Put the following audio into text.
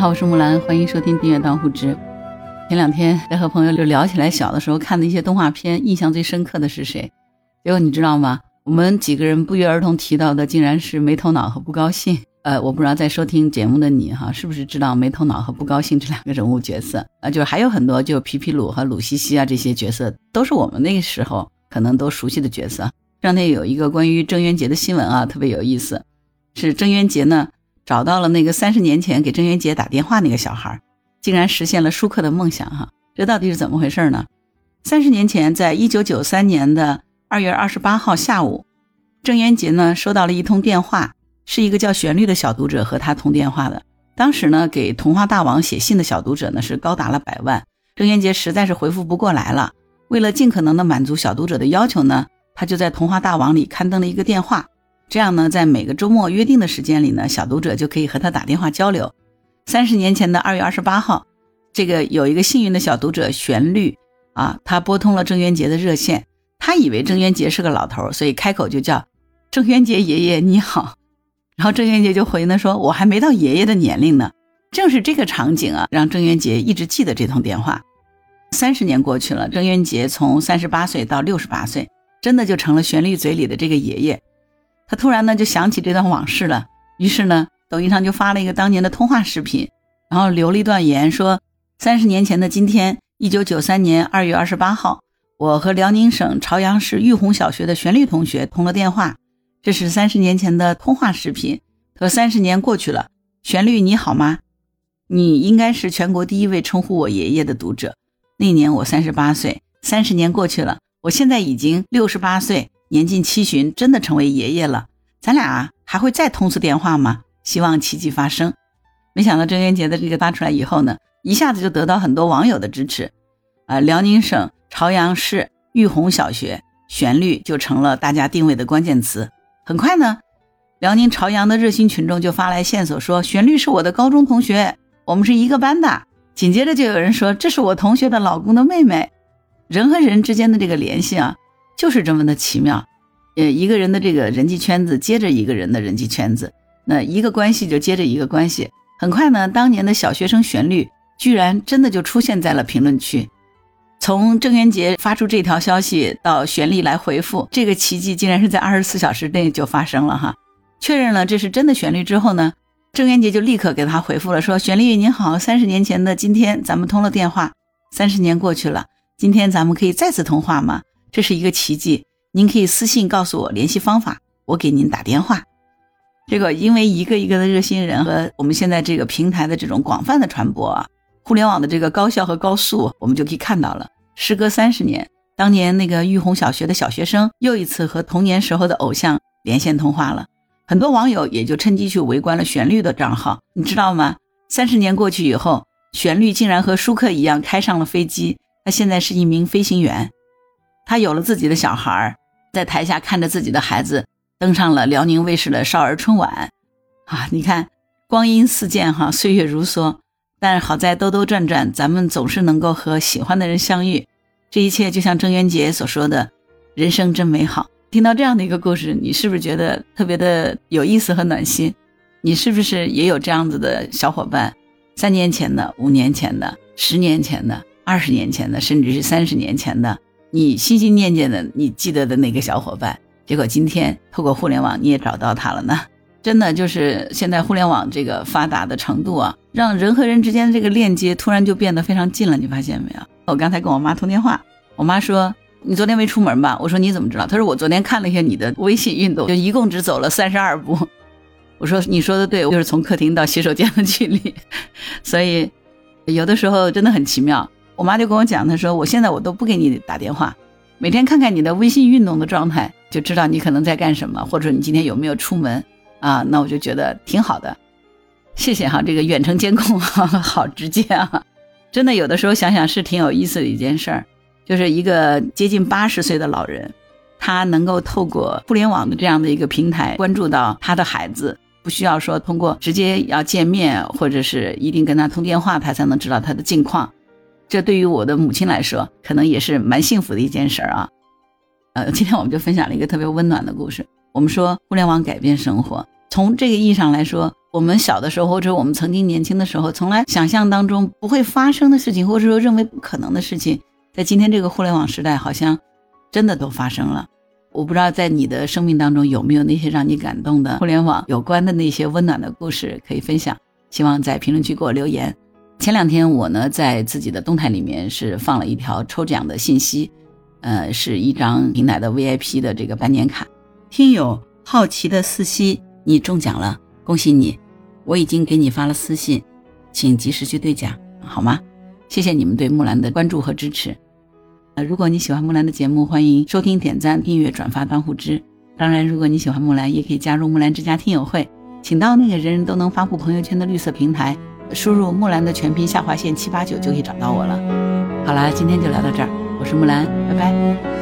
好，我是木兰，欢迎收听订阅当户知。前两天在和朋友就聊起来，小的时候看的一些动画片，印象最深刻的是谁？结果你知道吗？我们几个人不约而同提到的，竟然是没头脑和不高兴。呃，我不知道在收听节目的你哈，是不是知道没头脑和不高兴这两个人物角色啊？就是还有很多，就皮皮鲁和鲁西西啊这些角色，都是我们那个时候可能都熟悉的角色。这两天有一个关于郑渊洁的新闻啊，特别有意思，是郑渊洁呢找到了那个三十年前给郑渊洁打电话那个小孩，竟然实现了舒克的梦想哈！这到底是怎么回事呢？三十年前，在一九九三年的二月二十八号下午，郑渊洁呢收到了一通电话。是一个叫旋律的小读者和他通电话的。当时呢，给童话大王写信的小读者呢是高达了百万。郑渊洁实在是回复不过来了，为了尽可能的满足小读者的要求呢，他就在童话大王里刊登了一个电话。这样呢，在每个周末约定的时间里呢，小读者就可以和他打电话交流。三十年前的二月二十八号，这个有一个幸运的小读者旋律啊，他拨通了郑渊洁的热线。他以为郑渊洁是个老头，所以开口就叫郑渊洁爷爷你好。然后郑渊洁就回呢说：“我还没到爷爷的年龄呢。”正是这个场景啊，让郑渊洁一直记得这通电话。三十年过去了，郑渊洁从三十八岁到六十八岁，真的就成了旋律嘴里的这个爷爷。他突然呢就想起这段往事了，于是呢，抖音上就发了一个当年的通话视频，然后留了一段言说：“三十年前的今天，一九九三年二月二十八号，我和辽宁省朝阳市玉红小学的旋律同学通了电话。”这是三十年前的通话视频，可三十年过去了，旋律你好吗？你应该是全国第一位称呼我爷爷的读者。那年我三十八岁，三十年过去了，我现在已经六十八岁，年近七旬，真的成为爷爷了。咱俩还会再通次电话吗？希望奇迹发生。没想到郑渊洁的这个发出来以后呢，一下子就得到很多网友的支持。啊，辽宁省朝阳市玉红小学旋律就成了大家定位的关键词。很快呢，辽宁朝阳的热心群众就发来线索，说旋律是我的高中同学，我们是一个班的。紧接着就有人说这是我同学的老公的妹妹。人和人之间的这个联系啊，就是这么的奇妙。呃，一个人的这个人际圈子接着一个人的人际圈子，那一个关系就接着一个关系。很快呢，当年的小学生旋律居然真的就出现在了评论区。从郑渊洁发出这条消息到旋律来回复，这个奇迹竟然是在二十四小时内就发生了哈！确认了这是真的旋律之后呢，郑渊洁就立刻给他回复了，说：“旋律您好，三十年前的今天咱们通了电话，三十年过去了，今天咱们可以再次通话吗？这是一个奇迹，您可以私信告诉我联系方法，我给您打电话。”这个因为一个一个的热心人和我们现在这个平台的这种广泛的传播啊。互联网的这个高效和高速，我们就可以看到了。时隔三十年，当年那个玉红小学的小学生又一次和童年时候的偶像连线通话了。很多网友也就趁机去围观了旋律的账号。你知道吗？三十年过去以后，旋律竟然和舒克一样开上了飞机。他现在是一名飞行员，他有了自己的小孩，在台下看着自己的孩子登上了辽宁卫视的少儿春晚。啊，你看，光阴似箭，哈，岁月如梭。但好在兜兜转转，咱们总是能够和喜欢的人相遇。这一切就像郑渊洁所说的：“人生真美好。”听到这样的一个故事，你是不是觉得特别的有意思和暖心？你是不是也有这样子的小伙伴？三年前的、五年前的、十年前的、二十年前的，甚至是三十年前的，你心心念念的、你记得的那个小伙伴，结果今天透过互联网你也找到他了呢？真的就是现在互联网这个发达的程度啊，让人和人之间的这个链接突然就变得非常近了。你发现没有？我刚才跟我妈通电话，我妈说你昨天没出门吧？我说你怎么知道？她说我昨天看了一下你的微信运动，就一共只走了三十二步。我说你说的对，就是从客厅到洗手间的距离。所以有的时候真的很奇妙。我妈就跟我讲，她说我现在我都不给你打电话，每天看看你的微信运动的状态，就知道你可能在干什么，或者你今天有没有出门。啊，那我就觉得挺好的，谢谢哈，这个远程监控哈，好直接啊，真的有的时候想想是挺有意思的一件事儿，就是一个接近八十岁的老人，他能够透过互联网的这样的一个平台关注到他的孩子，不需要说通过直接要见面，或者是一定跟他通电话，他才能知道他的近况，这对于我的母亲来说，可能也是蛮幸福的一件事儿啊。呃，今天我们就分享了一个特别温暖的故事。我们说互联网改变生活，从这个意义上来说，我们小的时候，或者我们曾经年轻的时候，从来想象当中不会发生的事情，或者说认为不可能的事情，在今天这个互联网时代，好像真的都发生了。我不知道在你的生命当中有没有那些让你感动的互联网有关的那些温暖的故事可以分享，希望在评论区给我留言。前两天我呢在自己的动态里面是放了一条抽奖的信息，呃，是一张平台的 VIP 的这个半年卡。听友好奇的四夕，你中奖了，恭喜你！我已经给你发了私信，请及时去兑奖，好吗？谢谢你们对木兰的关注和支持。呃，如果你喜欢木兰的节目，欢迎收听、点赞、订阅、转发、当互知。当然，如果你喜欢木兰，也可以加入木兰之家听友会，请到那个人人都能发布朋友圈的绿色平台，输入木兰的全拼下划线七八九就可以找到我了。好啦，今天就聊到这儿，我是木兰，拜拜。